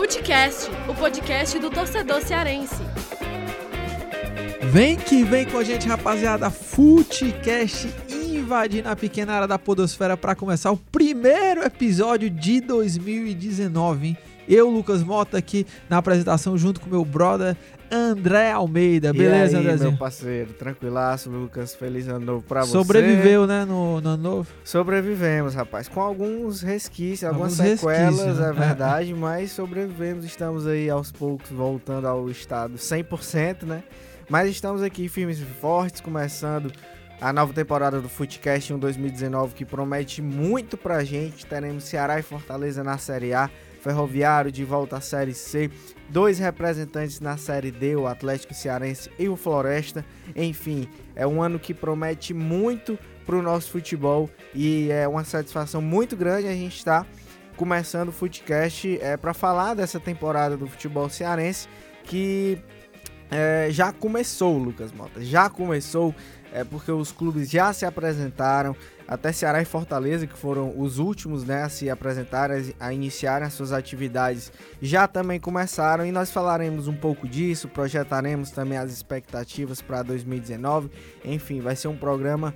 Futecast, o podcast do torcedor cearense. Vem que vem com a gente, rapaziada. Futecast invadindo a pequena área da Podosfera para começar o primeiro episódio de 2019. Hein? Eu, Lucas Mota, aqui na apresentação, junto com meu brother André Almeida. Beleza, e aí, Andrézinho? meu parceiro, tranquilaço, Lucas. Feliz ano novo pra você. Sobreviveu, né, no, no ano novo? Sobrevivemos, rapaz. Com alguns resquícios, algumas Alguns sequelas, resquícios, né? é verdade, mas sobrevivemos. Estamos aí aos poucos voltando ao estado 100%, né? Mas estamos aqui firmes e fortes, começando a nova temporada do Footcast 1 2019, que promete muito pra gente. Teremos Ceará e Fortaleza na Série A, Ferroviário de volta à Série C, dois representantes na Série D, o Atlético Cearense e o Floresta. Enfim, é um ano que promete muito pro nosso futebol e é uma satisfação muito grande a gente estar começando o Footcast é, para falar dessa temporada do futebol cearense que é, já começou, Lucas Mota. Já começou, é porque os clubes já se apresentaram, até Ceará e Fortaleza, que foram os últimos né, a se apresentarem, a iniciarem as suas atividades, já também começaram e nós falaremos um pouco disso, projetaremos também as expectativas para 2019. Enfim, vai ser um programa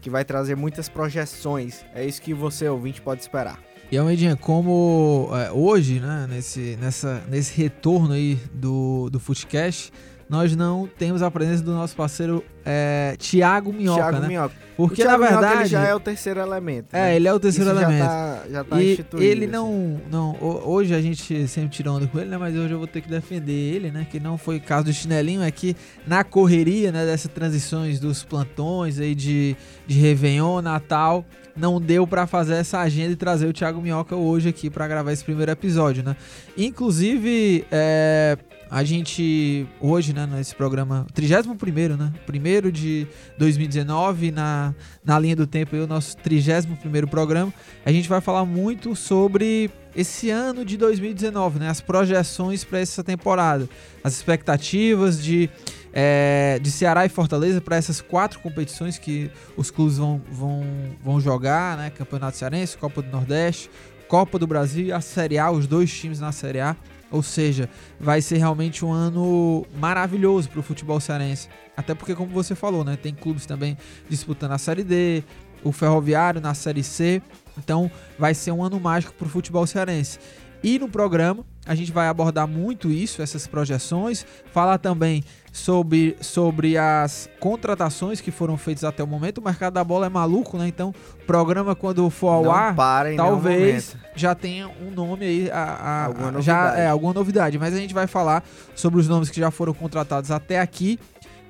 que vai trazer muitas projeções. É isso que você, ouvinte, pode esperar. E Almeidinha, como é, hoje, né, nesse, nessa, nesse retorno aí do, do Footcast, nós não temos a presença do nosso parceiro é, Tiago Minhoca, Thiago né? Minhoca. Porque, na Minhoca, verdade... ele já é o terceiro elemento. É, né? ele é o terceiro Isso elemento. Já tá, já tá e instituído. ele assim. não, não. ho- Hoje a gente sempre tira onda com ele, né? Mas hoje eu vou ter que defender ele, né? Que não foi o caso do chinelinho, é que na correria, né? Dessas transições dos plantões aí de, de Réveillon, Natal, não deu pra fazer essa agenda e trazer o Thiago Minhoca hoje aqui pra gravar esse primeiro episódio, né? Inclusive, é, a gente hoje, né, nesse programa, 31º, né? Primeiro de 2019, na, na linha do tempo, o nosso 31º programa, a gente vai falar muito sobre esse ano de 2019, né? As projeções para essa temporada, as expectativas de, é, de Ceará e Fortaleza para essas quatro competições que os clubes vão, vão, vão jogar, né? Campeonato Cearense, Copa do Nordeste, Copa do Brasil e a Série A, os dois times na Série A. Ou seja, vai ser realmente um ano maravilhoso para o futebol cearense. Até porque, como você falou, né? Tem clubes também disputando a Série D, o Ferroviário na Série C. Então, vai ser um ano mágico para o futebol cearense. E no programa, a gente vai abordar muito isso, essas projeções, falar também sobre, sobre as contratações que foram feitas até o momento. O mercado da bola é maluco, né? Então, programa, quando for ao não ar, talvez já tenha um nome aí, a, a- Alguma já novidade. é alguma novidade, mas a gente vai falar sobre os nomes que já foram contratados até aqui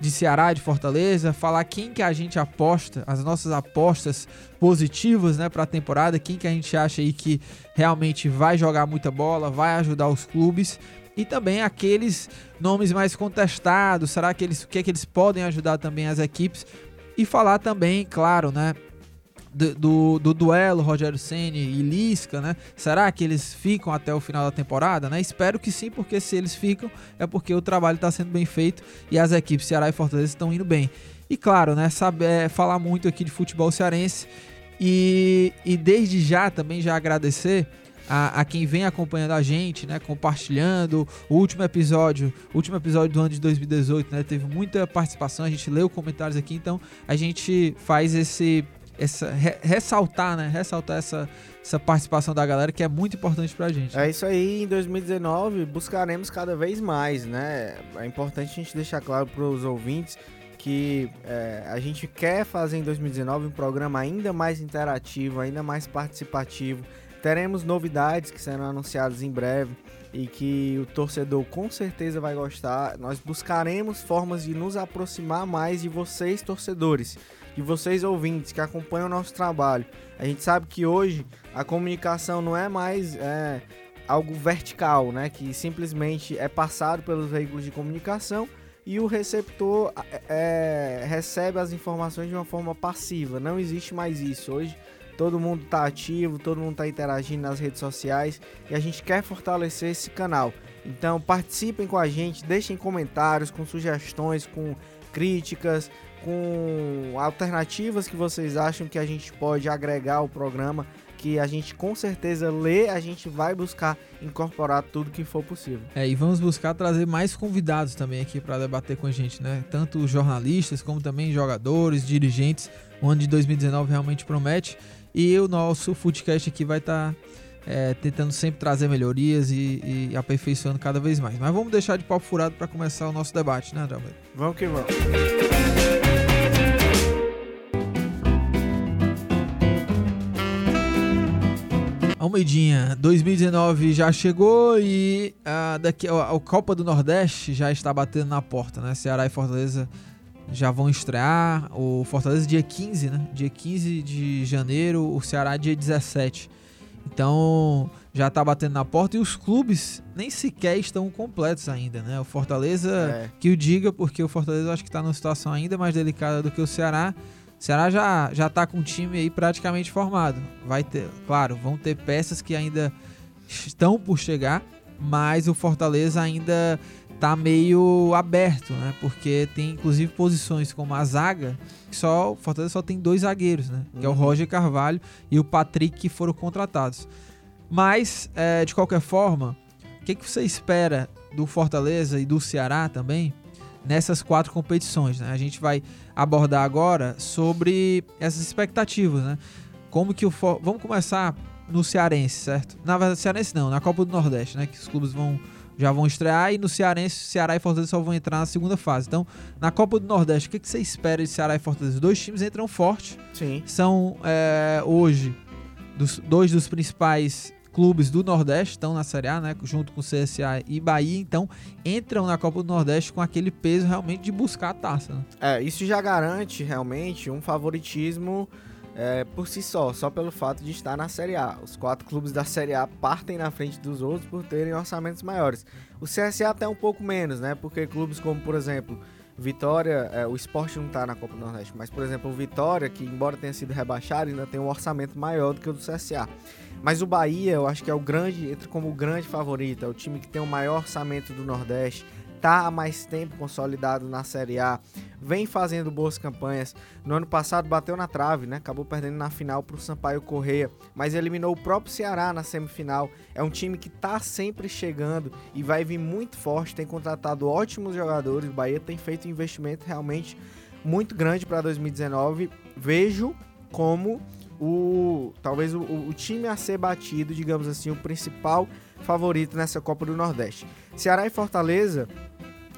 de Ceará, de Fortaleza, falar quem que a gente aposta, as nossas apostas positivas, né, para a temporada, quem que a gente acha aí que realmente vai jogar muita bola, vai ajudar os clubes e também aqueles nomes mais contestados, será que eles o que é que eles podem ajudar também as equipes e falar também, claro, né, do, do, duelo Rogério Ceni e Lisca, né? Será que eles ficam até o final da temporada, né? Espero que sim, porque se eles ficam é porque o trabalho está sendo bem feito e as equipes Ceará e Fortaleza estão indo bem. E claro, né? Saber falar muito aqui de futebol cearense e, e desde já também já agradecer a, a quem vem acompanhando a gente, né? Compartilhando o último episódio, último episódio do ano de 2018, né? Teve muita participação, a gente leu comentários aqui, então a gente faz esse essa re- ressaltar, né? Ressaltar essa, essa participação da galera que é muito importante pra gente. É isso aí, em 2019 buscaremos cada vez mais, né? É importante a gente deixar claro para os ouvintes que é, a gente quer fazer em 2019 um programa ainda mais interativo, ainda mais participativo. Teremos novidades que serão anunciadas em breve e que o torcedor com certeza vai gostar. Nós buscaremos formas de nos aproximar mais de vocês, torcedores, de vocês ouvintes que acompanham o nosso trabalho. A gente sabe que hoje a comunicação não é mais é, algo vertical, né? Que simplesmente é passado pelos veículos de comunicação e o receptor é, recebe as informações de uma forma passiva. Não existe mais isso. Hoje todo mundo está ativo, todo mundo está interagindo nas redes sociais e a gente quer fortalecer esse canal. Então participem com a gente, deixem comentários com sugestões, com críticas, com alternativas que vocês acham que a gente pode agregar ao programa, que a gente com certeza lê, a gente vai buscar incorporar tudo que for possível. É, e vamos buscar trazer mais convidados também aqui para debater com a gente, né? Tanto jornalistas como também jogadores, dirigentes. O ano de 2019 realmente promete. E o nosso Footcast aqui vai estar tá, é, tentando sempre trazer melhorias e, e, aperfeiçoando cada vez mais. Mas vamos deixar de papo furado para começar o nosso debate, né, André Vamos que vamos. Almeidinha, 2019 já chegou e a, daqui, a, a Copa do Nordeste já está batendo na porta, né? Ceará e Fortaleza já vão estrear. O Fortaleza dia 15, né? Dia 15 de janeiro, o Ceará dia 17. Então já tá batendo na porta e os clubes nem sequer estão completos ainda, né? O Fortaleza, é. que o diga, porque o Fortaleza acho que está numa situação ainda mais delicada do que o Ceará. O Ceará já, já tá com o time aí praticamente formado. Vai ter, claro, vão ter peças que ainda estão por chegar, mas o Fortaleza ainda tá meio aberto, né? Porque tem inclusive posições como a zaga, que só o Fortaleza só tem dois zagueiros, né? Que é o uhum. Roger Carvalho e o Patrick que foram contratados. Mas, é, de qualquer forma, o que, que você espera do Fortaleza e do Ceará também nessas quatro competições. Né? A gente vai abordar agora sobre essas expectativas, né? Como que o For... vamos começar no Cearense, certo? Na verdade, Cearense não, na Copa do Nordeste, né? Que os clubes vão já vão estrear e no Cearense, Ceará e Fortaleza só vão entrar na segunda fase. Então, na Copa do Nordeste, o que, que você espera de Ceará e Fortaleza? Os dois times entram forte. Sim. São é, hoje dos, dois dos principais clubes do Nordeste estão na Série A, né, junto com o CSA e Bahia, então entram na Copa do Nordeste com aquele peso realmente de buscar a taça. Né? É, isso já garante realmente um favoritismo é, por si só, só pelo fato de estar na Série A. Os quatro clubes da Série A partem na frente dos outros por terem orçamentos maiores. O CSA até um pouco menos, né, porque clubes como, por exemplo, Vitória, é, o esporte não está na Copa do Nordeste, mas por exemplo, o Vitória, que embora tenha sido rebaixado, ainda tem um orçamento maior do que o do CSA. Mas o Bahia, eu acho que é o grande, entra como o grande favorito, é o time que tem o maior orçamento do Nordeste, tá há mais tempo consolidado na Série A, vem fazendo boas campanhas. No ano passado bateu na trave, né? Acabou perdendo na final para o Sampaio Correia, mas eliminou o próprio Ceará na semifinal. É um time que tá sempre chegando e vai vir muito forte, tem contratado ótimos jogadores. O Bahia tem feito um investimento realmente muito grande para 2019. Vejo como o talvez o, o, time a ser batido, digamos assim, o principal favorito nessa Copa do Nordeste. Ceará e Fortaleza,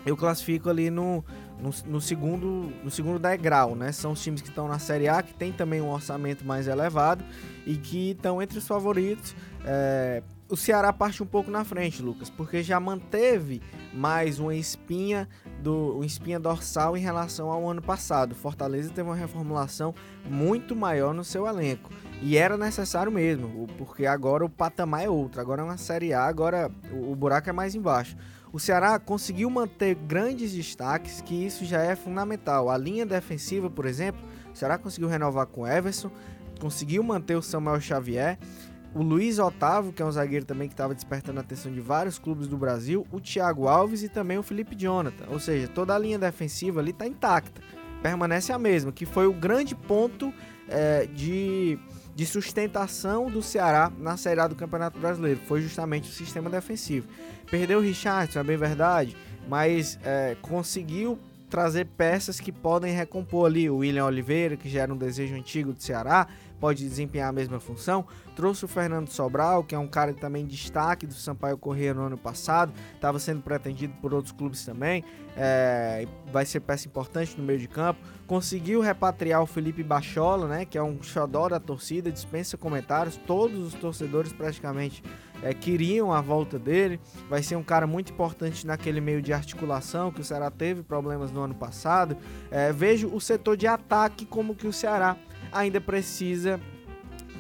eu classifico ali no, no, no, segundo no segundo degrau, né? São os times que estão na Série A, que tem também um orçamento mais elevado e que estão entre os favoritos. É, o Ceará parte um pouco na frente, Lucas, porque já manteve mais uma espinha do uma espinha dorsal em relação ao ano passado. Fortaleza teve uma reformulação muito maior no seu elenco e era necessário mesmo, porque agora o patamar é outro. Agora é uma Série A, agora o buraco é mais embaixo. O Ceará conseguiu manter grandes destaques, que isso já é fundamental. A linha defensiva, por exemplo, o Ceará conseguiu renovar com Everson, conseguiu manter o Samuel Xavier o Luiz Otávio, que é um zagueiro também que estava despertando a atenção de vários clubes do Brasil, o Thiago Alves e também o Felipe Jonathan. Ou seja, toda a linha defensiva ali está intacta, permanece a mesma, que foi o grande ponto é, de, de sustentação do Ceará na Série A do Campeonato Brasileiro. Foi justamente o sistema defensivo. Perdeu o Richardson, é bem verdade, mas é, conseguiu trazer peças que podem recompor ali o William Oliveira, que já era um desejo antigo do Ceará, pode desempenhar a mesma função. Trouxe o Fernando Sobral, que é um cara também destaque do Sampaio Corrêa no ano passado, estava sendo pretendido por outros clubes também, é, vai ser peça importante no meio de campo. Conseguiu repatriar o Felipe Bachola, né, que é um xodó da torcida, dispensa comentários, todos os torcedores praticamente é, queriam a volta dele. Vai ser um cara muito importante naquele meio de articulação que o Ceará teve problemas no ano passado. É, vejo o setor de ataque como que o Ceará ainda precisa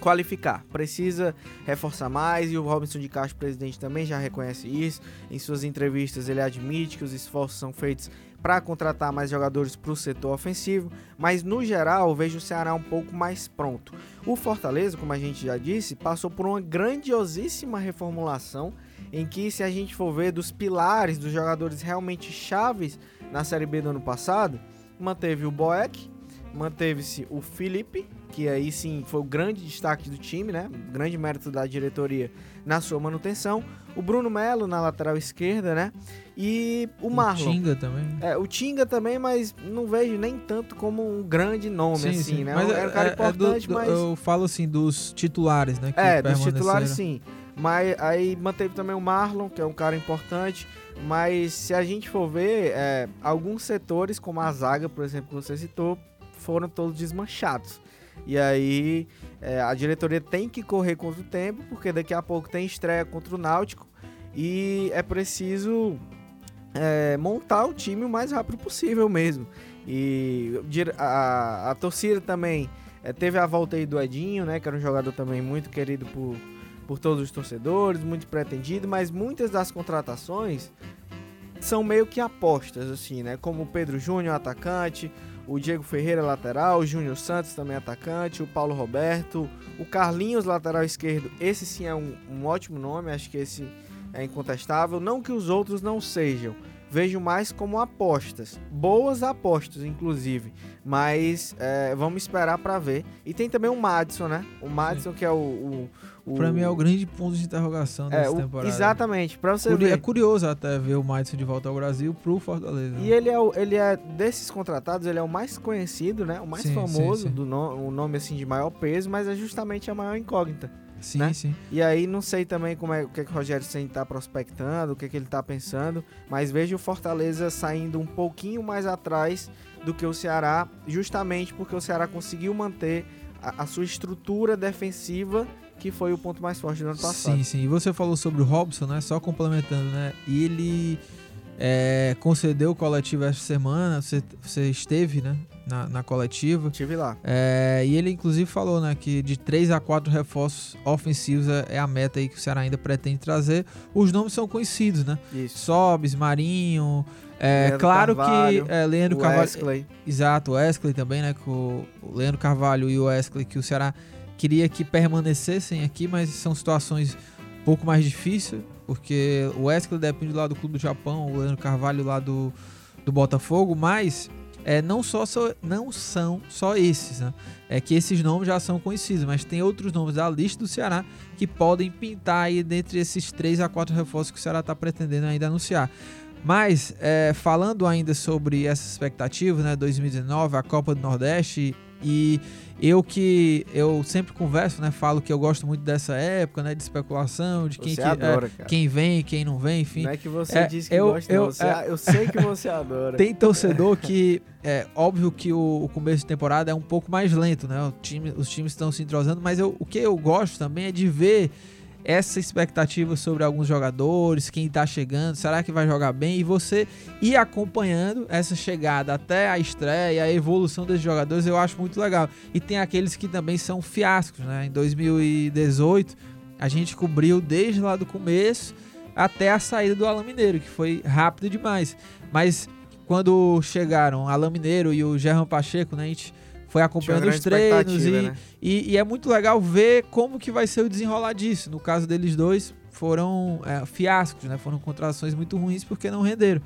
qualificar, precisa reforçar mais e o Robinson de Castro, presidente, também já reconhece isso. Em suas entrevistas, ele admite que os esforços são feitos para contratar mais jogadores para o setor ofensivo, mas no geral vejo o Ceará um pouco mais pronto. O Fortaleza, como a gente já disse, passou por uma grandiosíssima reformulação em que, se a gente for ver dos pilares dos jogadores realmente chaves na Série B do ano passado, manteve o Boeck, manteve-se o Felipe, que aí sim foi o grande destaque do time, né? grande mérito da diretoria na sua manutenção. O Bruno Melo na lateral esquerda, né? E o Marlon. O Tinga também. É, o Tinga também, mas não vejo nem tanto como um grande nome, Sim, assim, sim. né? Mas Era um cara é- é do- importante, do- mas. Eu falo assim dos titulares, né? É, dos titulares sim. Mas aí manteve também o Marlon, que é um cara importante. Mas se a gente for ver, é, alguns setores, como a zaga, por exemplo, que você citou, foram todos desmanchados. E aí é, a diretoria tem que correr contra o tempo, porque daqui a pouco tem estreia contra o Náutico. E é preciso é, montar o time o mais rápido possível mesmo. E a, a torcida também é, teve a volta aí do Edinho, né? Que era um jogador também muito querido por, por todos os torcedores, muito pretendido, mas muitas das contratações são meio que apostas, assim, né? Como o Pedro Júnior, atacante, o Diego Ferreira, lateral, o Júnior Santos, também atacante, o Paulo Roberto, o Carlinhos, lateral esquerdo. Esse sim é um, um ótimo nome, acho que esse é incontestável. Não que os outros não sejam. Vejo mais como apostas. Boas apostas, inclusive. Mas é, vamos esperar pra ver. E tem também o Madison, né? O Madison, que é o. o, o Pra mim é o grande ponto de interrogação é, dessa o- temporada. Exatamente, pra você ver. É curioso até ver o Madison de volta ao Brasil pro Fortaleza. E ele é, o- ele é, desses contratados, ele é o mais conhecido, né? O mais Sim, famoso, sim, sim. do no, o nome assim de maior peso, mas é justamente a maior incógnita. Sim, né? sim. E aí não sei também como é o que, é que o Rogério Senna tá prospectando, o que, é que ele tá pensando, mas vejo o Fortaleza saindo um pouquinho mais atrás do que o Ceará, justamente porque o Ceará conseguiu manter a, a sua estrutura defensiva, que foi o ponto mais forte do ano passado. Sim, sim. E você falou sobre o Robson, né? Só complementando, né? Ele é, concedeu o coletivo essa semana. Você, você esteve, né? Na, na coletiva. Tive lá. É, e ele inclusive falou, né, que de 3 a 4 reforços ofensivos é, é a meta aí que o Ceará ainda pretende trazer. Os nomes são conhecidos, né? Isso. Sobes, Marinho, é Leandro claro Carvalho, que é, Leandro o Carvalho, Wesley. exato, o Wesley também, né, que o, o Leandro Carvalho e o Wesley que o Ceará queria que permanecessem aqui, mas são situações um pouco mais difíceis, porque o Wesley depende lá do Clube do Japão, o Leandro Carvalho lá do, do Botafogo, mas é, não, só, só- não são só esses, né? É que esses nomes já são conhecidos, mas tem outros nomes da lista do Ceará que podem pintar aí dentre esses 3 a 4 reforços que o Ceará está pretendendo ainda anunciar. Mas, é, falando ainda sobre essas expectativas, né, 2019, a Copa do Nordeste, e eu que eu sempre converso, né, falo que eu gosto muito dessa época, né, de especulação, de quem, que, é, adora, cara. quem vem, quem não vem, enfim. Não é que você É, disse que eu- gosta, eu- não. Você- é. eu sei que você adora. Tem torcedor que é óbvio que o, o começo de temporada é um pouco mais lento, né? Time, os times estão se entrosando, mas eu- o que eu gosto também é de ver essa expectativa sobre alguns jogadores, quem tá chegando, será que vai jogar bem? E você ir acompanhando essa chegada até a estreia, a evolução desses jogadores, eu acho muito legal. E tem aqueles que também são fiascos, né? Em 2018, a gente cobriu desde lá do começo até a saída do Alan Mineiro, que foi rápido demais. Mas quando chegaram Alan Mineiro e o Gerran Pacheco, né, a gente foi acompanhando os treinos e, né? e, e é muito legal ver como que vai ser o desenrolar disso. No caso deles dois, foram é, fiascos, né? Foram contratações muito ruins porque não renderam.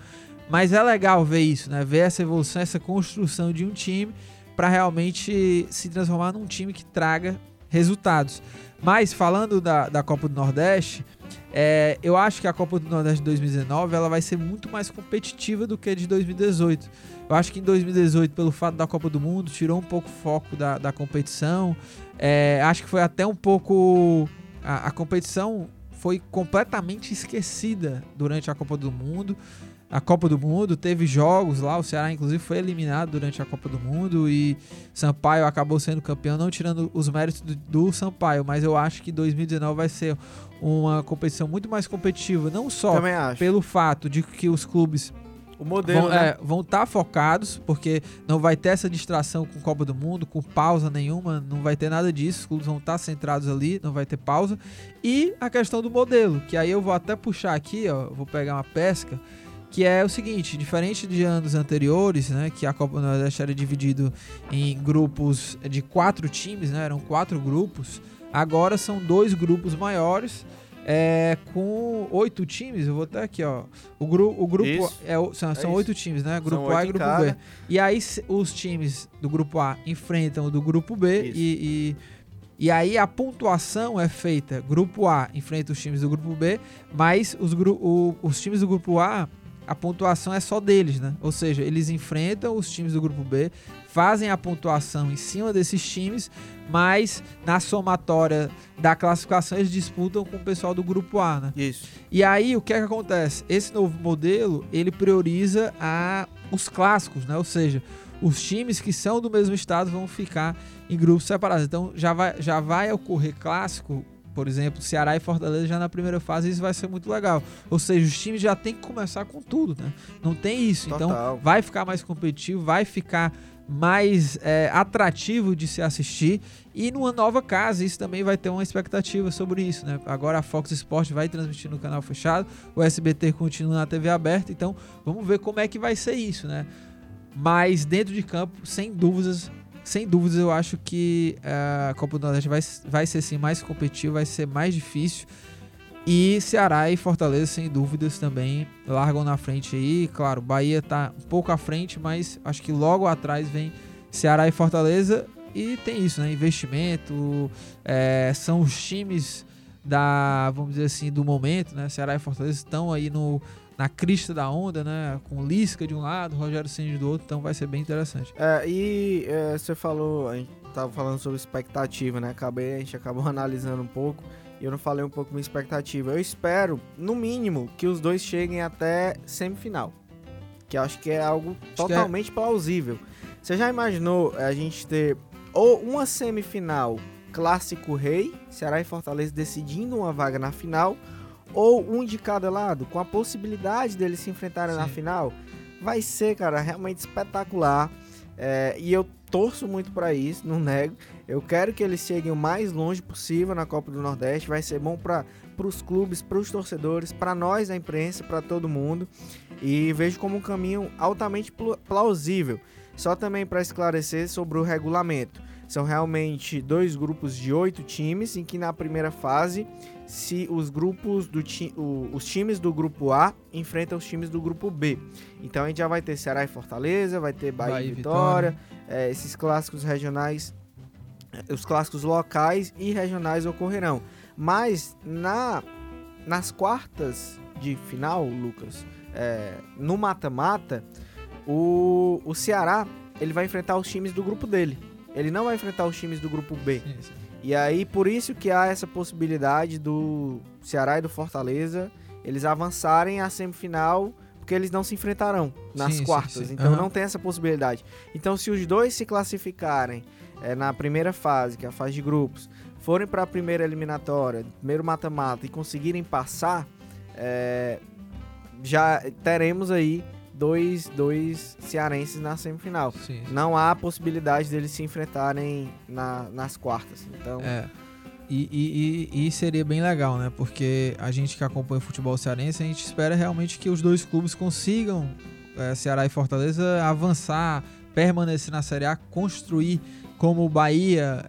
Mas é legal ver isso, né? Ver essa evolução, essa construção de um time para realmente se transformar num time que traga resultados. Mas falando da, da Copa do Nordeste, é, eu acho que a Copa do Nordeste de 2019 ela vai ser muito mais competitiva do que a de 2018. Eu acho que em 2018, pelo fato da Copa do Mundo, tirou um pouco o foco da, da competição. É, acho que foi até um pouco. A, a competição foi completamente esquecida durante a Copa do Mundo. A Copa do Mundo teve jogos lá, o Ceará inclusive foi eliminado durante a Copa do Mundo e Sampaio acabou sendo campeão, não tirando os méritos do, do Sampaio, mas eu acho que 2019 vai ser uma competição muito mais competitiva, não só pelo fato de que os clubes O modelo, vão né? é, estar focados, porque não vai ter essa distração com Copa do Mundo, com pausa nenhuma, não vai ter nada disso, os clubes vão estar centrados ali, não vai ter pausa. E a questão do modelo, que aí eu vou até puxar aqui, ó, vou pegar uma pesca, que é o seguinte, diferente de anos anteriores, né, que a Copa do Nordeste era dividido em grupos de quatro times, né, eram quatro grupos, agora são dois grupos maiores, é, com oito times, eu vou até aqui, ó. O, gru, o grupo Isso. é, são, são isso. oito times, né? Grupo São A e grupo. B. E aí os times do grupo A enfrentam o do grupo B e, e, e aí a pontuação é feita. Grupo A enfrenta os times do grupo B, mas os, o- os times do grupo A, a pontuação é só deles, né? Ou seja, eles enfrentam os times do grupo B, fazem a pontuação em cima desses times, mas na somatória da classificação eles disputam com o pessoal do grupo A, né? Isso. E aí, o que é que acontece? Esse novo modelo, ele prioriza a, os clássicos, né? Ou seja, os times que são do mesmo estado vão ficar em grupos separados. Então, já vai, já vai ocorrer clássico, por exemplo, Ceará e Fortaleza já na primeira fase, isso vai ser muito legal. Ou seja, os times já tem que começar com tudo, né? Não tem isso. Então, Total. vai ficar mais competitivo, vai ficar mais é, atrativo de se assistir e numa nova casa isso também vai ter uma expectativa sobre isso, né? Agora a Fox Sport vai transmitir no canal fechado, o SBT continua na TV aberta, então vamos ver como é que vai ser isso, né? Mas dentro de campo, sem dúvidas, sem dúvidas eu acho que eh, a Copa do Nordeste vai, vai ser sim mais competitiva, vai ser mais difícil. E Ceará e Fortaleza, sem dúvidas, também largam na frente aí. Claro, Bahia tá um pouco à frente, mas acho que logo atrás vem Ceará e Fortaleza. E tem isso, né? Investimento, é, são os times da, vamos dizer assim, do momento, né? Ceará e Fortaleza estão aí no, na crista da onda, né? Com Lisca de um lado, Rogério Ceni do outro, então vai ser bem interessante. É, e é, você falou, a gente tava falando sobre expectativa, né? Acabei, a gente acabou analisando um pouco e eu não falei um pouco minha expectativa. Eu espero, no mínimo, que os dois cheguem até semifinal. Que eu acho que é algo que é- totalmente plausível. Você já imaginou é, a gente ter ou uma semifinal clássico rei, Ceará e Fortaleza decidindo uma vaga na final, ou um de cada lado, com a possibilidade deles se enfrentarem na Sim. final? Vai ser, cara, realmente espetacular. É, e eu torço muito pra isso, não nego. Eu quero que eles cheguem o mais longe possível na Copa do Nordeste. Vai ser bom para os clubes, para os torcedores, para nós da imprensa, para todo mundo. E vejo como um caminho altamente pla- plausível. Só também para esclarecer sobre o regulamento. São realmente dois grupos de oito times, em que na primeira fase, se os grupos do ti o- os times do grupo A enfrentam os times do grupo B. Então a gente já vai ter Ceará e Fortaleza, vai ter Bahia, Bahia e e Vitória, é, esses clássicos regionais, é, os clássicos locais e regionais ocorrerão. Mas na nas quartas de final, Lucas, é, no mata-mata, o, o Ceará ele vai enfrentar os times do grupo dele. Ele não vai enfrentar os times do grupo B. E aí, por isso que há essa possibilidade do Ceará e do Fortaleza eles avançarem à semifinal, porque eles não se enfrentarão nas Sim, sim, quartas. sim. Então Aham. não tem essa possibilidade. Então, se os dois se classificarem eh, na primeira fase, que é a fase de grupos, forem para a primeira eliminatória, primeiro mata-mata e conseguirem passar, eh, já teremos aí dois, dois cearenses na semifinal. Sim. Não há possibilidade deles se enfrentarem na- nas quartas. Então, É. E, e, e- seria bem legal, né? Porque a gente que acompanha o futebol cearense, a gente espera realmente que os dois clubes consigam, é, Ceará e Fortaleza, avançar, permanecer na Série A, construir como o Bahia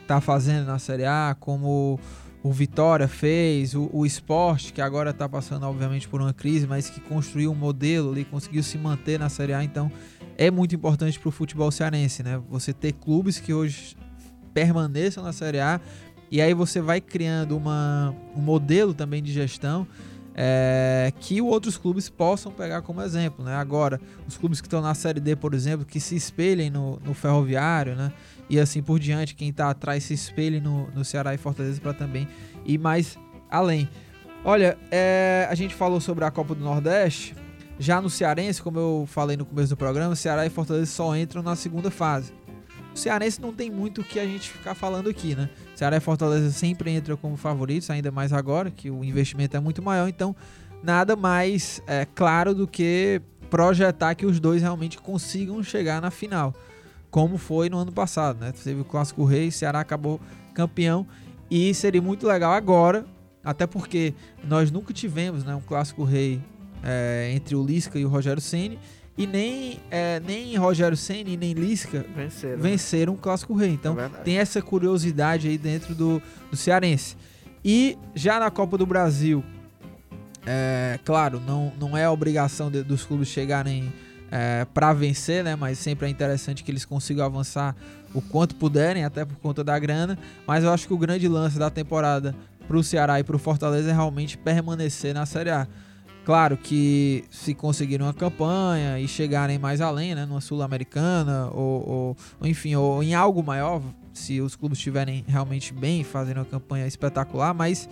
está fazendo na Série A, como o Vitória fez, o, o esporte, que agora está passando, obviamente, por uma crise, mas que construiu um modelo ali, conseguiu se manter na Série A. Então, é muito importante para o futebol cearense, né? Você ter clubes que hoje permaneçam na Série A e aí você vai criando uma, um modelo também de gestão é, que outros clubes possam pegar como exemplo, né? Agora, os clubes que estão na Série D, por exemplo, que se espelhem no, no Ferroviário, né? E assim por diante, quem está atrás se espelhe no, no Ceará e Fortaleza para também ir mais além. Olha, é, a gente falou sobre a Copa do Nordeste. Já no Cearense, como eu falei no começo do programa, Ceará e Fortaleza só entram na segunda fase. O Cearense não tem muito o que a gente ficar falando aqui, né? Ceará e Fortaleza sempre entram como favoritos, ainda mais agora, que o investimento é muito maior, então nada mais é, claro do que projetar que os dois realmente consigam chegar na final, como foi no ano passado, né? Teve o Clássico Rei, Ceará acabou campeão e seria muito legal agora, até porque nós nunca tivemos né, um Clássico Rei é, entre o Lisca e o Rogério Ceni e nem, é, nem Rogério Ceni nem Lisca venceram. venceram o Clássico Rei. Então É tem essa curiosidade aí dentro do, do Cearense. E já na Copa do Brasil, é, claro, não, não é a obrigação de, dos clubes chegarem é, para vencer, né? Mas sempre é interessante que eles consigam avançar o quanto puderem, até por conta da grana. Mas eu acho que o grande lance da temporada para o Ceará e para o Fortaleza é realmente permanecer na Série A. Claro que se conseguirem uma campanha e chegarem mais além, né, numa Sul-Americana ou, ou, enfim, ou em algo maior, se os clubes estiverem realmente bem, fazendo uma campanha espetacular, mas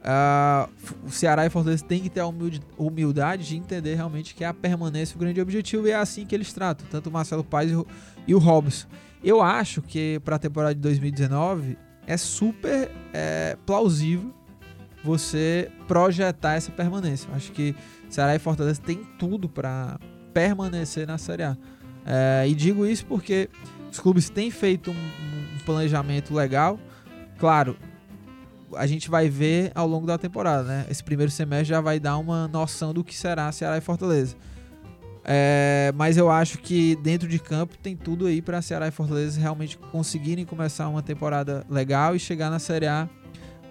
uh, o Ceará e Fortaleza têm que ter a humildade de entender realmente que a permanência é o grande objetivo e é assim que eles tratam, tanto o Marcelo Paes e o, e o Robson. Eu acho que para a temporada de 2019 é super é, plausível você projetar essa permanência. Acho que Ceará e Fortaleza tem tudo para permanecer na Série A. É, e digo isso porque os clubes têm feito um, um, planejamento legal. Claro, a gente vai ver ao longo da temporada, né? Esse primeiro semestre já vai dar uma noção do que será Ceará e Fortaleza. É, mas eu acho que dentro de campo tem tudo aí para Ceará e Fortaleza realmente conseguirem começar uma temporada legal e chegar na Série A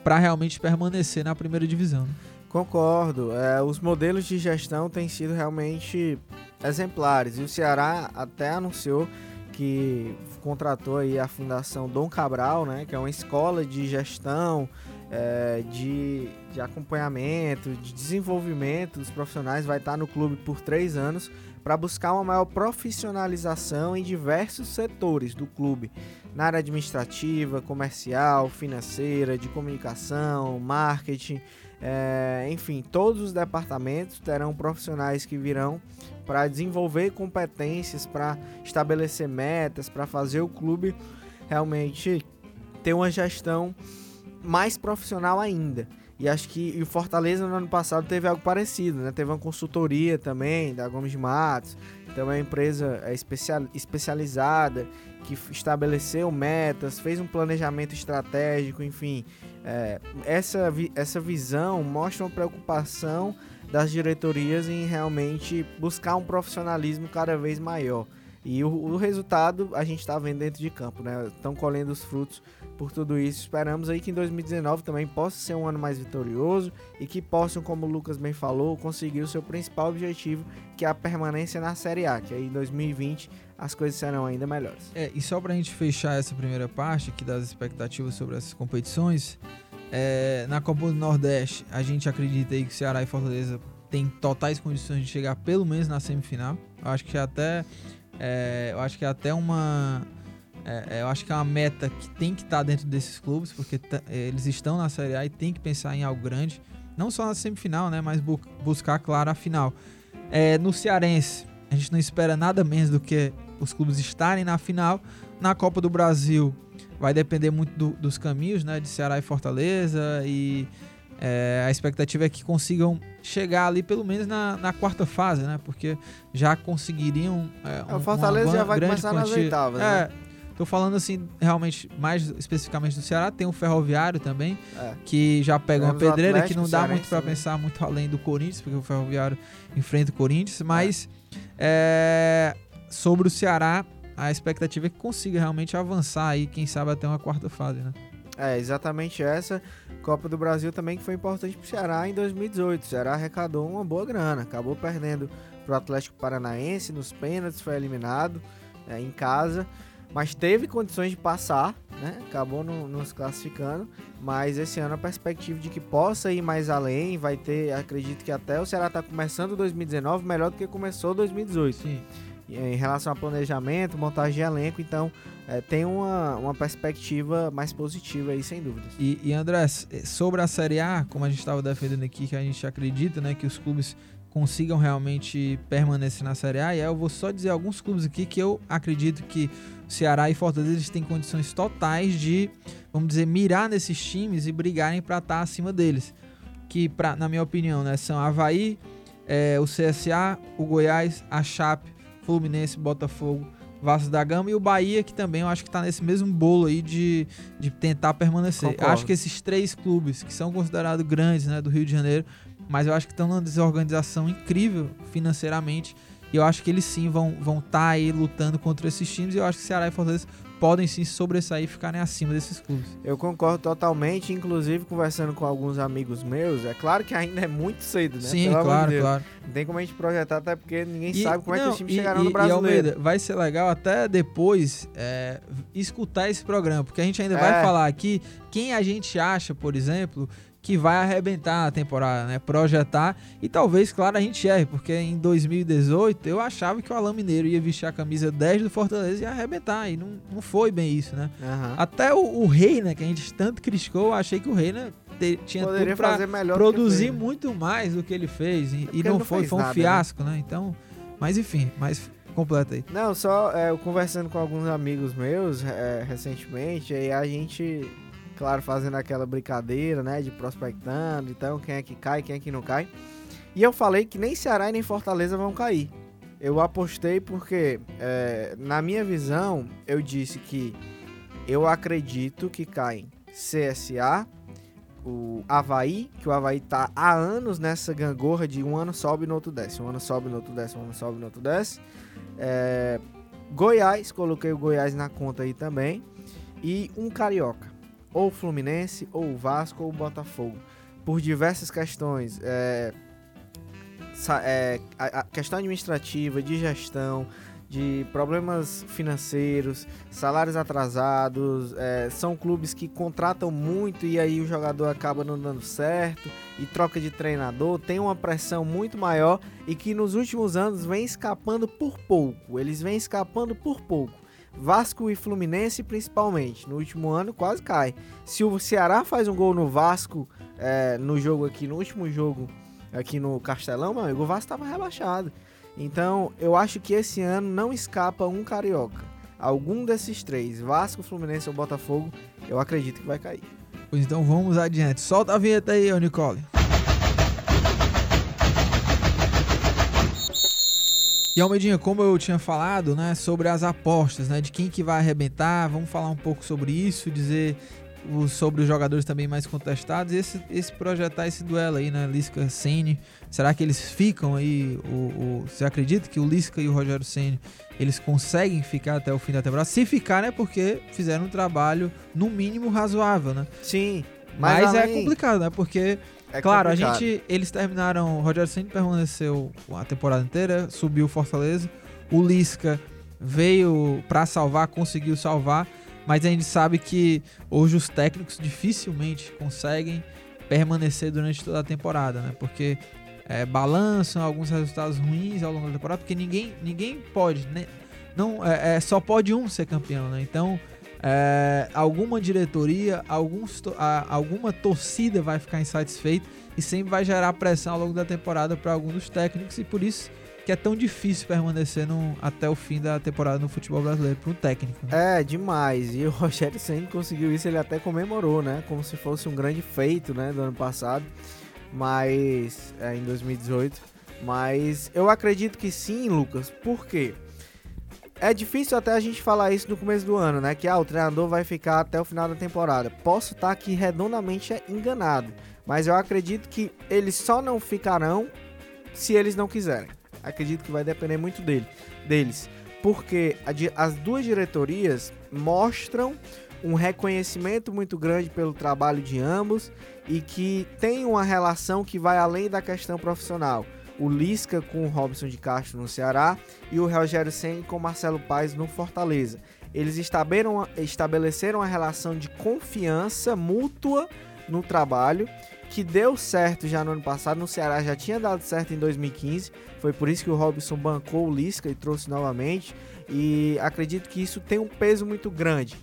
para realmente permanecer na primeira divisão. Né? Concordo. É, os modelos de gestão têm sido realmente exemplares. E o Ceará até anunciou que contratou aí a Fundação Dom Cabral, né, que é uma escola de gestão, é, de, de acompanhamento, de desenvolvimento dos profissionais, vai estar no clube por três anos para buscar uma maior profissionalização em diversos setores do clube, na área administrativa, comercial, financeira, de comunicação, marketing, é, enfim, todos os departamentos terão profissionais que virão para desenvolver competências, para estabelecer metas, para fazer o clube realmente ter uma gestão mais profissional ainda. E acho que o Fortaleza no ano passado teve algo parecido, né? Teve uma consultoria também da Gomes de Matos, então é uma empresa é, especial, especializada que estabeleceu metas, fez um planejamento estratégico, enfim. É, essa, essa visão mostra uma preocupação das diretorias em realmente buscar um profissionalismo cada vez maior. E o, o resultado a gente está vendo dentro de campo, né? Estão colhendo os frutos por tudo isso. Esperamos aí que em 2019 também possa ser um ano mais vitorioso e que possam, como o Lucas bem falou, conseguir o seu principal objetivo, que é a permanência na Série A, que aí em 2020 as coisas serão ainda melhores. É, e só para a gente fechar essa primeira parte aqui das expectativas sobre essas competições, é, na Copa do Nordeste a gente acredita aí que Ceará e Fortaleza têm totais condições de chegar pelo menos na semifinal. Eu acho que até é, eu acho que é até uma. É, é eu acho que é uma meta que tem que estar tá dentro desses clubes, porque eles estão na Série A e tem que pensar em algo grande. Não só na semifinal, né? Mas bu buscar, claro, a final. É, no Cearense, a gente não espera nada menos do que os clubes estarem na final. Na Copa do Brasil, vai depender muito do, dos caminhos, né? De Ceará e Fortaleza. E é, a expectativa é que consigam chegar ali pelo menos na, na quarta fase, né? Porque já conseguiriam. É, um, o Fortaleza já vai começar quantia. nas oitavas, é, né? Tô falando assim, realmente, mais especificamente do Ceará, tem o Ferroviário também, é. que já pega uma pedreira que não dá muito para pensar muito além do Corinthians, porque o Ferroviário enfrenta o Corinthians, mas é. Sobre o Ceará, a expectativa é que consiga realmente avançar aí, quem sabe até uma quarta fase, né? É, exatamente essa. Copa do Brasil também que foi importante para o Ceará em 2018. O Ceará arrecadou uma boa grana, acabou perdendo para o Atlético Paranaense nos pênaltis, foi eliminado é, em casa, mas teve condições de passar, né? Acabou no, nos classificando, mas esse ano a perspectiva de que possa ir mais além, vai ter, acredito que até o Ceará está começando 2019 melhor do que começou 2018. Sim em relação a planejamento, montagem de elenco, então é, tem uma, uma perspectiva mais positiva aí, sem dúvidas. E, e André, sobre a Série A, como a gente estava defendendo aqui, que a gente acredita né, que os clubes consigam realmente permanecer na Série A, e aí eu vou só dizer alguns clubes aqui que eu acredito que Ceará e Fortaleza têm condições totais de, vamos dizer, mirar nesses times e brigarem para estar tá acima deles. Que, pra, na minha opinião, né, são Havaí, é, o CSA, o Goiás, a Chape, Fluminense, Botafogo, Vasco da Gama e o Bahia, que também eu acho que está nesse mesmo bolo aí de, de tentar permanecer. Concordo. Acho que esses três clubes, que são considerados grandes né, do Rio de Janeiro, mas eu acho que estão numa desorganização incrível financeiramente E eu acho que eles sim vão estar vão tá aí lutando contra esses times. E eu acho que Ceará e Fortaleza podem sim sobressair e ficarem acima desses clubes. Eu concordo totalmente, inclusive conversando com alguns amigos meus, é claro que ainda é muito cedo, né? Sim, Pelo claro, claro. Não tem como a gente projetar, até porque ninguém e, sabe como não, é que os times chegaram no Brasileiro. E Almeida, vai ser legal até depois é, escutar esse programa, porque a gente ainda é. vai falar aqui quem a gente acha, por exemplo, que vai arrebentar a temporada, né? Projetar e talvez, claro, a gente erre, porque em 2018 eu achava que o Alain Mineiro ia vestir a camisa 10 do Fortaleza e arrebentar, e não, não foi bem isso, né? Uhum. Até o, o Reina, que a gente tanto criticou, eu achei que o Reina te, tinha Poderia tudo pra produzir muito mais do que ele fez, e, é e não, não, foi, foi um nada, né? fiasco, né? né? Então, mas enfim, mas completa aí. Não, só é, eu conversando com alguns amigos meus é, recentemente, aí a gente claro, fazendo aquela brincadeira, né, de prospectando, então quem é que cai, quem é que não cai. E eu falei que nem Ceará e nem Fortaleza vão cair. Eu apostei porque, é, na minha visão, eu disse que eu acredito que caem CSA, o Havaí, que o Havaí tá há anos nessa gangorra de um ano sobe no outro desce, um ano sobe no outro desce, um ano sobe no outro desce. É, Goiás, coloquei o Goiás na conta aí também. E um Carioca ou Fluminense, ou Vasco, ou Botafogo, por diversas questões. É, é, a, a questão administrativa, de gestão, de problemas financeiros, salários atrasados, é, são clubes que contratam muito e aí o jogador acaba não dando certo e troca de treinador, tem uma pressão muito maior e que nos últimos anos vem escapando por pouco. Eles vêm escapando por pouco. Vasco e Fluminense principalmente. No último ano quase cai. Se o Ceará faz um gol no Vasco é, no jogo aqui, no último jogo aqui no Castelão, meu amigo, o Vasco estava rebaixado. Então eu acho que esse ano não escapa um carioca. Algum desses três, Vasco, Fluminense ou Botafogo, eu acredito que vai cair. Pois então vamos adiante. Solta a vinheta aí, ô Nicole. E Almedinha, como eu tinha falado, né, sobre as apostas, né, de quem que vai arrebentar, vamos falar um pouco sobre isso, dizer sobre os jogadores também mais contestados, e esse, esse projetar esse duelo aí, né, Lisca Ceni, será que eles ficam aí, o, o, você acredita que o Lisca e o Rogério Ceni eles conseguem ficar até o fim da temporada? Se ficar, né, porque fizeram um trabalho no mínimo razoável, né? Sim. Mas, mas é além... é complicado, né, porque é claro, complicado. a gente. Eles terminaram. O Rogério Ceni permaneceu a temporada inteira, subiu o Fortaleza. O Lisca veio para salvar, conseguiu salvar. Mas a gente sabe que hoje os técnicos dificilmente conseguem permanecer durante toda a temporada, né? Porque é, balançam alguns resultados ruins ao longo da temporada, porque ninguém, ninguém pode, né? Não, é, é, só pode um ser campeão, né? Então é, alguma diretoria, alguns, a, alguma torcida vai ficar insatisfeita e sempre vai gerar pressão ao longo da temporada para alguns dos técnicos e por isso que é tão difícil permanecer no, até o fim da temporada no futebol brasileiro para um técnico. Né? É, demais. E o Rogério Senna conseguiu isso, ele até comemorou, né? Como se fosse um grande feito, né? Do ano passado, mas é, em 2018. Mas eu acredito que sim, Lucas. Por quê? É difícil até a gente falar isso no começo do ano, né? Que ah, o treinador vai ficar até o final da temporada. Posso estar aqui redondamente enganado, mas eu acredito que eles só não ficarão se eles não quiserem. Acredito que vai depender muito dele, deles, porque as duas diretorias mostram um reconhecimento muito grande pelo trabalho de ambos e que tem uma relação que vai além da questão profissional o Lisca com o Robson de Castro no Ceará e o Rogério Senna com o Marcelo Paes no Fortaleza. Eles estabeleceram uma relação de confiança mútua no trabalho que deu certo já no ano passado. No Ceará já tinha dado certo em 2015. Foi por isso que o Robson bancou o Lisca e trouxe novamente. E acredito que isso tem um peso muito grande.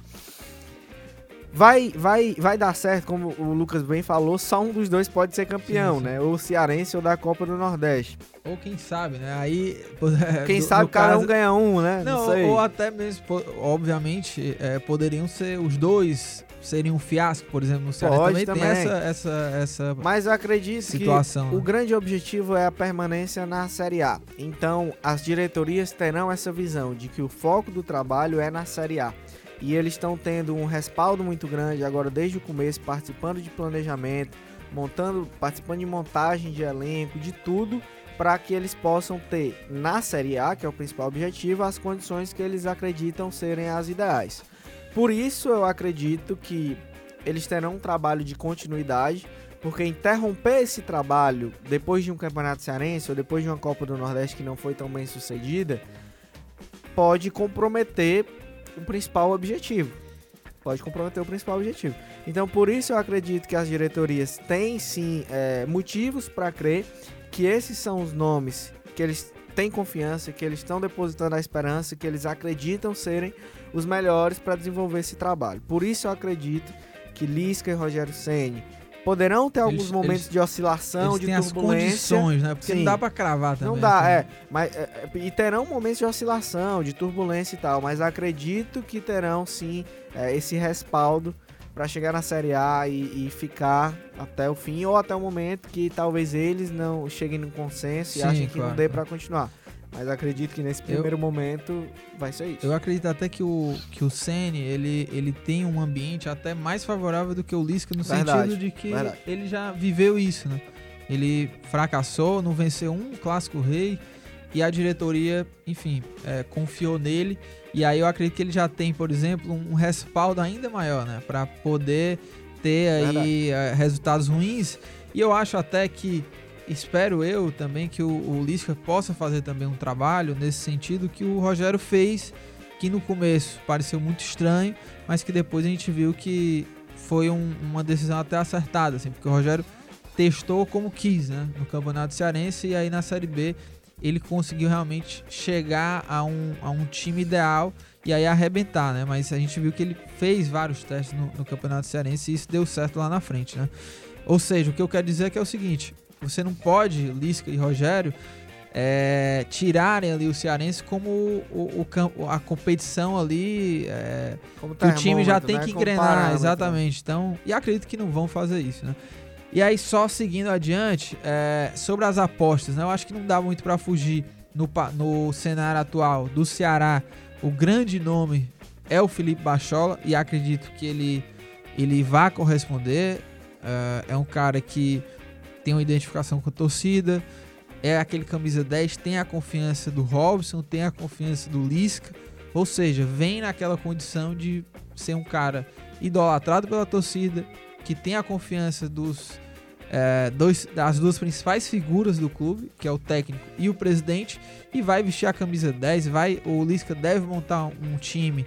Vai, vai, vai dar certo, como o Lucas bem falou, só um dos dois pode ser campeão, sim, sim. né? Ou cearense ou da Copa do Nordeste. Ou quem sabe, né? Aí. Quem do, sabe cada caso... um ganha um, né? Não, Não ou até mesmo, obviamente, é, poderiam ser os dois seriam um fiasco, por exemplo, no Ceará Pode, também, também, tem essa, essa, essa Mas eu acredito situação, que né? o grande objetivo é a permanência na Série A. Então, as diretorias terão essa visão de que o foco do trabalho é na Série A. E eles estão tendo um respaldo muito grande agora desde o começo, participando de planejamento, montando, participando de montagem de elenco, de tudo, para que eles possam ter na Série A, que é o principal objetivo, as condições que eles acreditam serem as ideais. Por isso eu acredito que eles terão um trabalho de continuidade, porque interromper esse trabalho depois de um campeonato cearense ou depois de uma Copa do Nordeste que não foi tão bem sucedida, pode comprometer o principal objetivo. Pode comprometer o principal objetivo. Então, por isso eu acredito que as diretorias têm sim é, motivos para crer que esses são os nomes que eles têm confiança, que eles estão depositando a esperança, que eles acreditam serem os melhores para desenvolver esse trabalho. Por isso eu acredito que Lisca e Rogério Ceni poderão ter alguns eles, momentos eles, de oscilação, de turbulência. As condições, né? Porque Sim, não dá para cravar também. Não dá, assim. é, mas é, e terão momentos de oscilação, de turbulência e tal, mas acredito que terão sim é, esse respaldo para chegar na Série A e, e, ficar até o fim ou até o momento que talvez eles não cheguem num consenso Sim, e achem que claro. não dê para continuar. Mas acredito que nesse primeiro eu, momento vai ser isso. Eu acredito até que o, que o Sene, ele, ele tem um ambiente até mais favorável do que o Lisca, no verdade, sentido de que verdade. ele já viveu isso, né? Ele fracassou, não venceu um clássico rei e a diretoria, enfim, é, confiou nele. E aí eu acredito que ele já tem, por exemplo, um respaldo ainda maior, né? Para poder ter aí é, resultados ruins. E eu acho até que espero eu também que o, o Lisca possa fazer também um trabalho nesse sentido que o Rogério fez, que no começo pareceu muito estranho, mas que depois a gente viu que foi um, uma decisão até acertada, assim, porque o Rogério testou como quis, né, no Campeonato Cearense e aí na Série B ele conseguiu realmente chegar a um, a um time ideal e aí arrebentar, né? Mas a gente viu que ele fez vários testes no, no Campeonato Cearense e isso deu certo lá na frente, né? Ou seja, o que eu quero dizer é que é o seguinte: você não pode, Lisca e Rogério, é, tirarem ali o Cearense como o, o a competição ali é, que o time já tem né? que engrenar, exatamente. Então, e acredito que não vão fazer isso, né? E aí só seguindo adiante é, sobre as apostas, né? Eu acho que não dá muito para fugir no, no cenário atual do Ceará. O grande nome é o Felipe Bachola e acredito que ele ele vai corresponder. É, é um cara que tem uma identificação com a torcida, é aquele camisa 10, tem a confiança do Robson, tem a confiança do Lisca, ou seja, vem naquela condição de ser um cara idolatrado pela torcida, que tem a confiança dos é, dois, das duas principais figuras do clube, que é o técnico e o presidente, e vai vestir a camisa 10, vai, o Lisca deve montar um time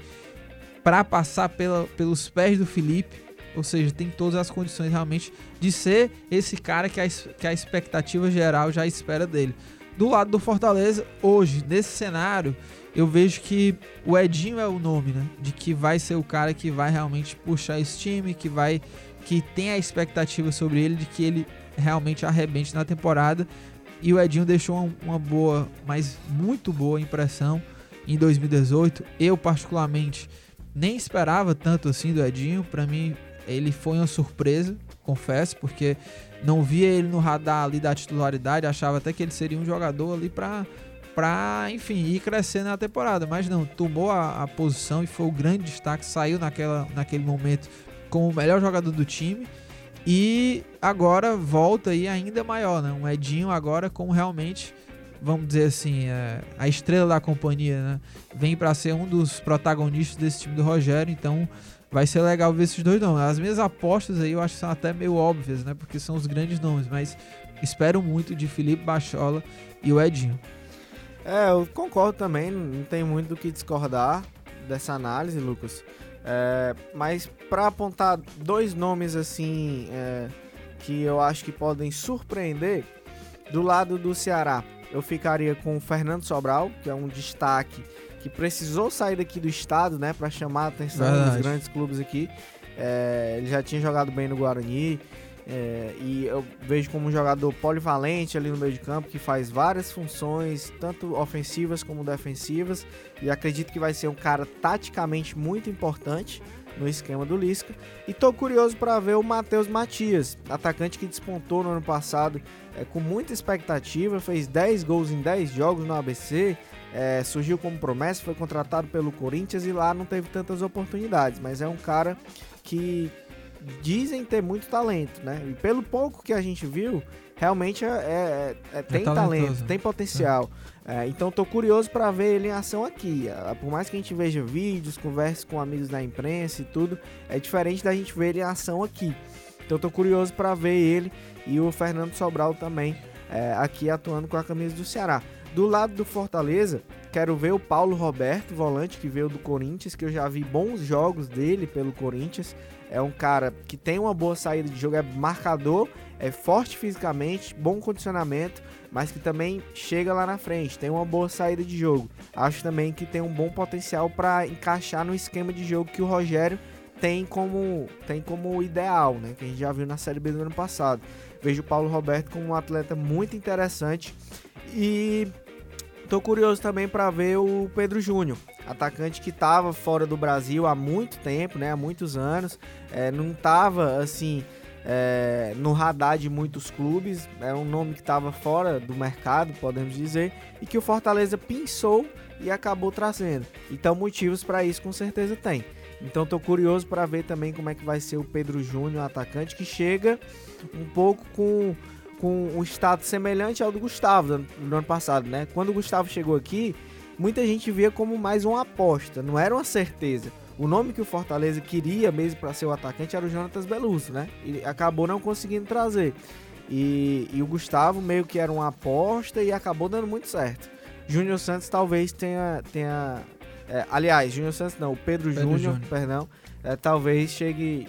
para passar pela, pelos pés do Felipe, ou seja, tem todas as condições realmente de ser esse cara que a, que a expectativa geral já espera dele. Do lado do Fortaleza, hoje, nesse cenário, eu vejo que o Edinho é o nome, né? De que vai ser o cara que vai realmente puxar esse time, que vai. que tem a expectativa sobre ele de que ele realmente arrebente na temporada. E o Edinho deixou uma, boa, mas muito boa impressão em 2018. Eu, particularmente, nem esperava tanto assim do Edinho. Para mim, ele foi uma surpresa, confesso, porque não via ele no radar ali da titularidade, achava até que ele seria um jogador ali para para, enfim, ir crescendo na temporada, mas não, tomou a, a, posição e foi o grande destaque, saiu naquela, naquele momento como o melhor jogador do time e agora volta aí ainda maior, né? Um Edinho agora como realmente, vamos dizer assim, é, a estrela da companhia, né? Vem para ser um dos protagonistas desse time do Rogério, então vai ser legal ver esses dois nomes. As minhas apostas aí eu acho que são até meio óbvias, né? Porque são os grandes nomes, mas espero muito de Felipe Bachola e o Edinho. É, eu concordo também, não tem muito do que discordar dessa análise, Lucas. É, mas para apontar dois nomes assim é, que eu acho que podem surpreender, do lado do Ceará, eu ficaria com o Fernando Sobral, que é um destaque que precisou sair daqui do estado, né, para chamar a atenção Verdade. dos grandes clubes aqui. É, ele já tinha jogado bem no Guarani. É, e eu vejo como um jogador polivalente ali no meio de campo, que faz várias funções, tanto ofensivas como defensivas, e acredito que vai ser um cara taticamente muito importante no esquema do Lisca. E tô curioso para ver o Matheus Matias, atacante que despontou no ano passado é, com muita expectativa, fez 10 gols em 10 jogos no ABC, é, surgiu como promessa, foi contratado pelo Corinthians e lá não teve tantas oportunidades, mas é um cara que dizem ter muito talento, né? E pelo pouco que a gente viu, realmente é, é- é- tem talentoso. talento, tem potencial. É, então tô curioso para ver ele em ação aqui. Por mais que a gente veja vídeos, converse com amigos da imprensa e tudo, é diferente da gente ver ele em ação aqui. Então tô curioso para ver ele e o Fernando Sobral também é, aqui atuando com a camisa do Ceará. Do lado do Fortaleza, quero ver o Paulo Roberto, volante que veio do Corinthians, que eu já vi bons jogos dele pelo Corinthians. É um cara que tem uma boa saída de jogo, é marcador, é forte fisicamente, bom condicionamento, mas que também chega lá na frente, tem uma boa saída de jogo. Acho também que tem um bom potencial para encaixar no esquema de jogo que o Rogério tem como tem como ideal, né? Que a gente já viu na Série B do ano passado. Vejo o Paulo Roberto como um atleta muito interessante e tô curioso também para ver o Pedro Júnior, atacante que estava fora do Brasil há muito tempo, né? Há muitos anos, é, não tava assim é, no radar de muitos clubes, é um nome que estava fora do mercado, podemos dizer, e que o Fortaleza pensou e acabou trazendo. Então motivos para isso com certeza tem. Então tô curioso para ver também como é que vai ser o Pedro Júnior, atacante que chega um pouco com com um status semelhante ao do Gustavo do, do ano passado, né? Quando o Gustavo chegou aqui, muita gente via como mais uma aposta, não era uma certeza. O nome que o Fortaleza queria mesmo para ser o atacante era o Jonatas Belusso, né? E acabou não conseguindo trazer. E, e o Gustavo meio que era uma aposta e acabou dando muito certo. Júnior Santos talvez tenha. tenha é, aliás, Júnior Santos não, o Pedro, Pedro Júnior, Júnior. perdão, é, talvez chegue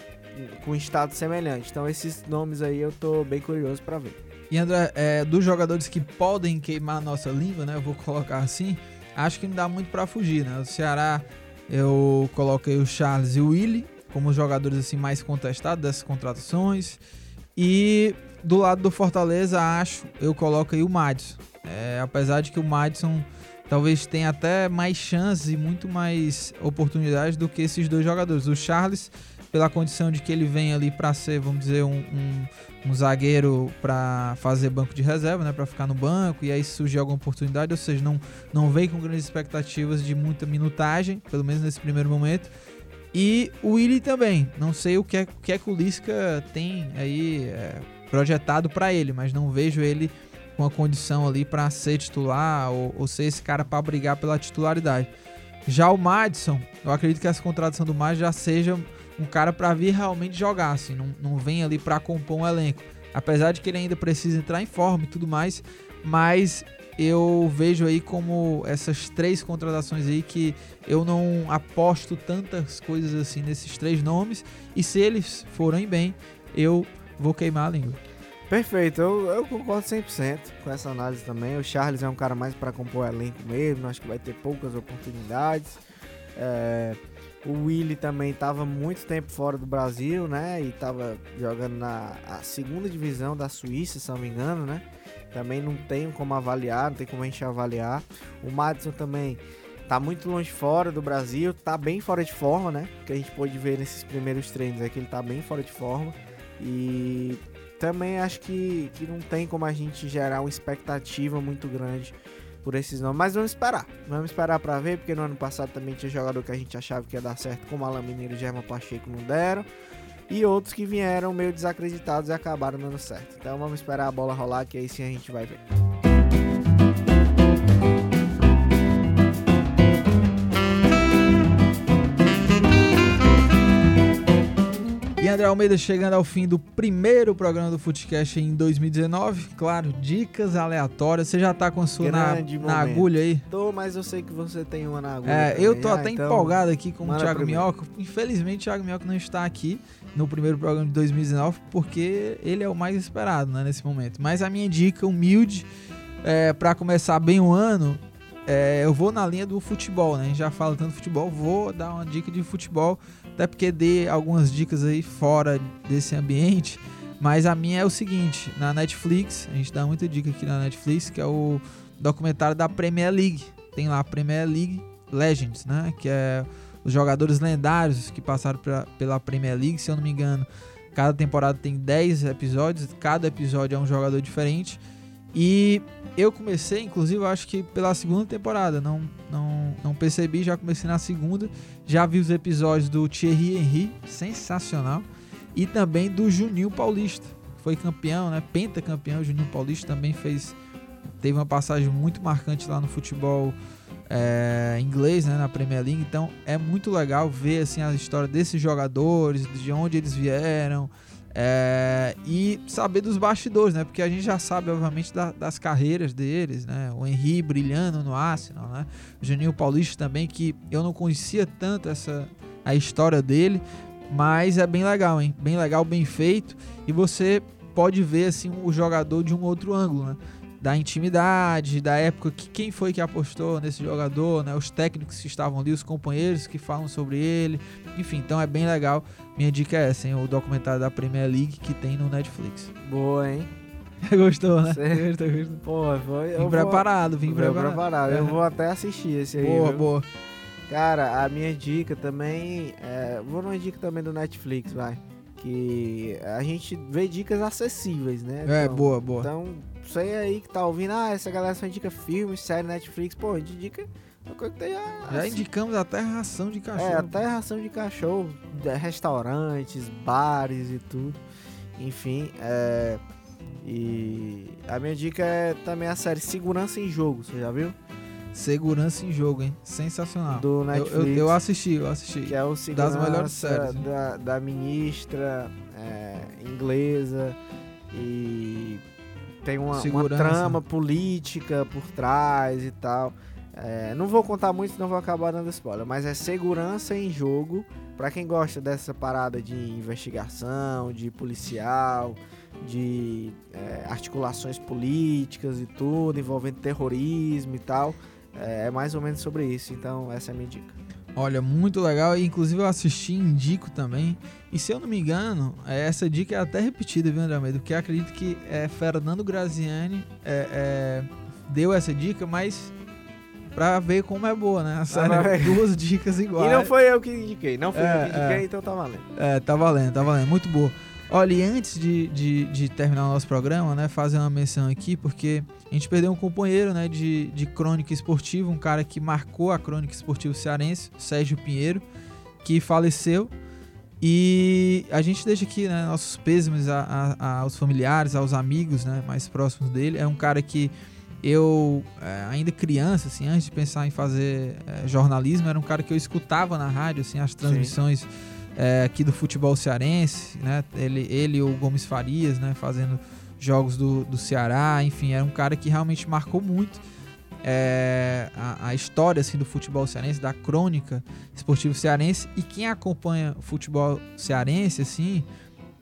com status semelhante. Então esses nomes aí eu tô bem curioso para ver. E André, é, dos jogadores que podem queimar a nossa língua, né? Eu vou colocar assim. Acho que não dá muito pra fugir, né? O Ceará, eu coloquei o Charles e o Willi como os jogadores assim mais contestados dessas contratações. E do lado do Fortaleza, acho, eu coloquei o Madison. É, apesar de que o Madison talvez tenha até mais chances e muito mais oportunidades do que esses dois jogadores. O Charles, pela condição de que ele vem ali para ser, vamos dizer, um, um, um zagueiro para fazer banco de reserva, né, para ficar no banco e aí surgir alguma oportunidade, ou seja, não não vem com grandes expectativas de muita minutagem, pelo menos nesse primeiro momento. E o Willi também, não sei o que é, o que, é que o Lisca tem aí é, projetado para ele, mas não vejo ele com a condição ali para ser titular ou, ou ser esse cara para brigar pela titularidade. Já o Madison, eu acredito que essa contratação do Madison já seja um cara para vir realmente jogar, assim, não, não vem ali para compor um elenco. Apesar de que ele ainda precisa entrar em forma e tudo mais, mas eu vejo aí como essas três contratações aí que eu não aposto tantas coisas assim nesses três nomes e se eles forem bem, eu vou queimar a língua. Perfeito, eu, eu concordo 100% com essa análise também. O Charles é um cara mais para compor elenco mesmo, acho que vai ter poucas oportunidades. É, o Willi também estava muito tempo fora do Brasil, né? E estava jogando na segunda divisão da Suíça, se não me engano, né? Também não tem como avaliar, não tem como a gente avaliar. O Madison também tá muito longe fora do Brasil, tá bem fora de forma, né? Que a gente pôde ver nesses primeiros treinos é que ele tá bem fora de forma. E também acho que, que não tem como a gente gerar uma expectativa muito grande por esses nomes. Mas vamos esperar. Vamos esperar para ver, porque no ano passado também tinha jogador que a gente achava que ia dar certo, como Alan Mineiro e German Pacheco não deram. E outros que vieram meio desacreditados e acabaram dando certo. Então vamos esperar a bola rolar, que aí sim a gente vai ver. André Almeida chegando ao fim do primeiro programa do Footcast em 2019. Claro, dicas aleatórias. Você já tá com a sua na, na agulha aí? Tô, mas eu sei que você tem uma na agulha. É, eu também. tô Ah, até então- empolgado aqui com o Thiago. Minhoca. Infelizmente, o Thiago Minhoca não está aqui no primeiro programa de 2019 porque ele é o mais esperado né, nesse momento. Mas a minha dica humilde é, para começar bem o ano, é, eu vou na linha do futebol, né? A gente já fala tanto de futebol, vou dar uma dica de futebol, até porque dei algumas dicas aí fora desse ambiente. Mas a minha é o seguinte, na Netflix, a gente dá muita dica aqui na Netflix, que é o documentário da Premier League. Tem lá a Premier League Legends, né? Que é os jogadores lendários que passaram pra- pela Premier League, se eu não me engano. Cada temporada tem 10 episódios, cada episódio é um jogador diferente. E eu comecei, inclusive, acho que pela segunda temporada, não, não, não percebi, já comecei na segunda. Já vi os episódios do Thierry Henry, sensacional. E também do Juninho Paulista, que foi campeão, né? Pentacampeão, Juninho Paulista também fez teve uma passagem muito marcante lá no futebol é, inglês, né, na Premier League. Então é muito legal ver assim a história desses jogadores, de onde eles vieram é, e saber dos bastidores, né? Porque a gente já sabe, obviamente, da, das carreiras deles, né? O Henry brilhando no Arsenal, né? O Juninho Paulista também, que eu não conhecia tanto essa a história dele, mas é bem legal, hein? Bem legal, bem feito e você pode ver assim o jogador de um outro ângulo, né? Da intimidade, da época que quem foi que apostou nesse jogador, né? Os técnicos que estavam ali, os companheiros que falam sobre ele. Enfim, então é bem legal. Minha dica é essa, hein? O documentário da Premier League que tem no Netflix. Boa, hein? gostou, né? Gostou, gostou. Pô, foi. Vim preparado, vim preparado. preparado. Eu vou até assistir esse aí. Boa, viu? boa. Cara, a minha dica também. É, vou numa dica também do Netflix, vai. Que a gente vê dicas acessíveis, né? É, Então- boa, boa. Então, você aí que tá ouvindo, ah, essa galera só indica filmes, série, Netflix, pô, a gente indica uma coisa que tem a- Já assim, indicamos até ração de cachorro. É, até ração de cachorro, de- restaurantes, bares e tudo. Enfim, é. E a minha dica é também a série Segurança em Jogo, você já viu? Segurança em jogo, hein? Sensacional. Do Eu, Netflix. eu, eu assisti, eu assisti. que é o segurança melhores séries, né? da, da ministra é, inglesa e tem uma, uma trama política por trás e tal. É, não vou contar muito, senão vou acabar dando spoiler, mas é segurança em jogo pra quem gosta dessa parada de investigação, de policial, de é, articulações políticas e tudo, envolvendo terrorismo e tal. É, é mais ou menos sobre isso, então essa é a minha dica. Olha, muito legal. E, inclusive eu assisti indico também. E se eu não me engano, é, essa dica é até repetida, viu, André Almeida? Porque acredito que é, Fernando Graziani é, é, deu essa dica, mas pra ver como é boa, né? A série, mas- duas dicas iguais. E não foi eu que indiquei, não foi eu que indiquei, então tá valendo. É, tá valendo, tá valendo. Muito boa. Olha, e antes de, de, de terminar o nosso programa, né, fazer uma menção aqui, porque a gente perdeu um companheiro, né, de, de crônica esportiva, um cara que marcou a crônica esportiva cearense, Sérgio Pinheiro, que faleceu. E a gente deixa aqui, né, nossos pêsames aos familiares, aos amigos, né, mais próximos dele. É um cara que eu, é, ainda criança, assim, antes de pensar em fazer é, jornalismo, era um cara que eu escutava na rádio, assim, as transmissões é, aqui do futebol cearense, né? Ele, ele e o Gomes Farias, né? Fazendo jogos do, do Ceará, enfim, era um cara que realmente marcou muito é, a, a história assim, do futebol cearense, da crônica esportiva cearense. E quem acompanha o futebol cearense, assim,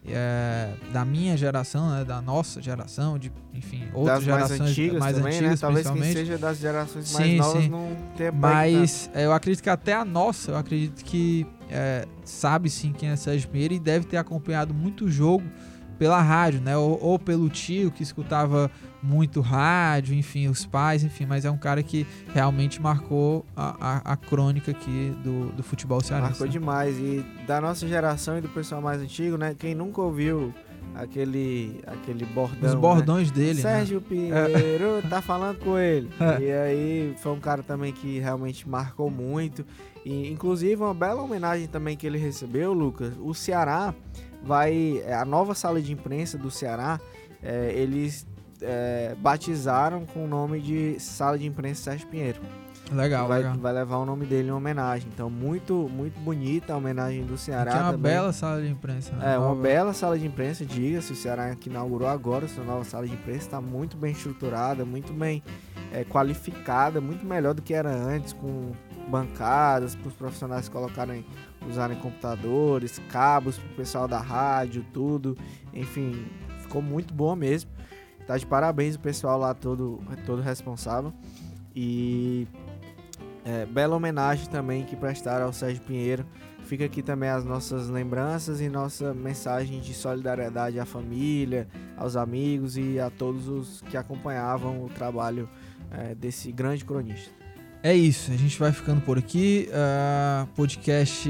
é, da minha geração, né, da nossa geração, de enfim, outras das mais gerações antigas mais também, antigas, né? Talvez quem seja das gerações mais Sim, novas sim. não tenha Mas eu acredito que até a nossa, eu acredito que é, sabe sim quem é Sérgio Pinheiro e deve ter acompanhado muito o jogo pela rádio, né? Ou, ou pelo tio que escutava muito rádio, enfim, os pais, enfim, mas é um cara que realmente marcou a, a, a crônica aqui do, do futebol cearense. Marcou né? demais. E da nossa geração e do pessoal mais antigo, né? Quem nunca ouviu aquele, aquele bordão. Os né? bordões dele, né? Sérgio Pinheiro, tá falando com ele. É. E aí foi um cara também que realmente marcou muito. E inclusive uma bela homenagem também que ele recebeu, Lucas. O Ceará vai. é, A nova sala de imprensa do Ceará, é, eles é, batizaram com o nome de Sala de Imprensa Sérgio Pinheiro. Legal, vai, legal. vai levar o nome dele em homenagem. Então, muito, muito bonita a homenagem do Ceará. Que é uma também. bela sala de imprensa. né? É, uma Nova- bela sala de imprensa, diga-se, o Ceará que inaugurou agora sua nova sala de imprensa, está muito bem estruturada, muito bem é, qualificada, muito melhor do que era antes, com bancadas para os profissionais colocarem, usarem computadores, cabos para o pessoal da rádio, tudo, enfim, ficou muito boa mesmo. Tá de parabéns o pessoal lá todo, todo responsável. E é, bela homenagem também que prestaram ao Sérgio Pinheiro. Fica aqui também as nossas lembranças e nossa mensagem de solidariedade à família, aos amigos e a todos os que acompanhavam o trabalho é, desse grande cronista. É isso, a gente vai ficando por aqui. ah, podcast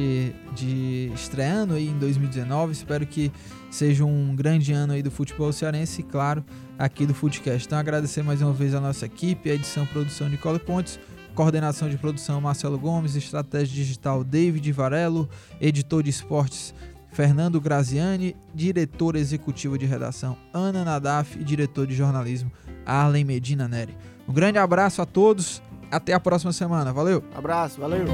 de estreando aí em 2019. Espero que seja um grande ano aí do futebol cearense e, claro, aqui do Footcast. Então, agradecer mais uma vez a nossa equipe, a edição produção Nicole Pontes, coordenação de produção Marcelo Gomes, estratégia digital David Varelo, editor de esportes Fernando Graziani, diretor executivo de redação Ana Nadaf e diretor de jornalismo Arlen Medina Neri. Um grande abraço a todos, até a próxima semana. Valeu! Abraço, valeu!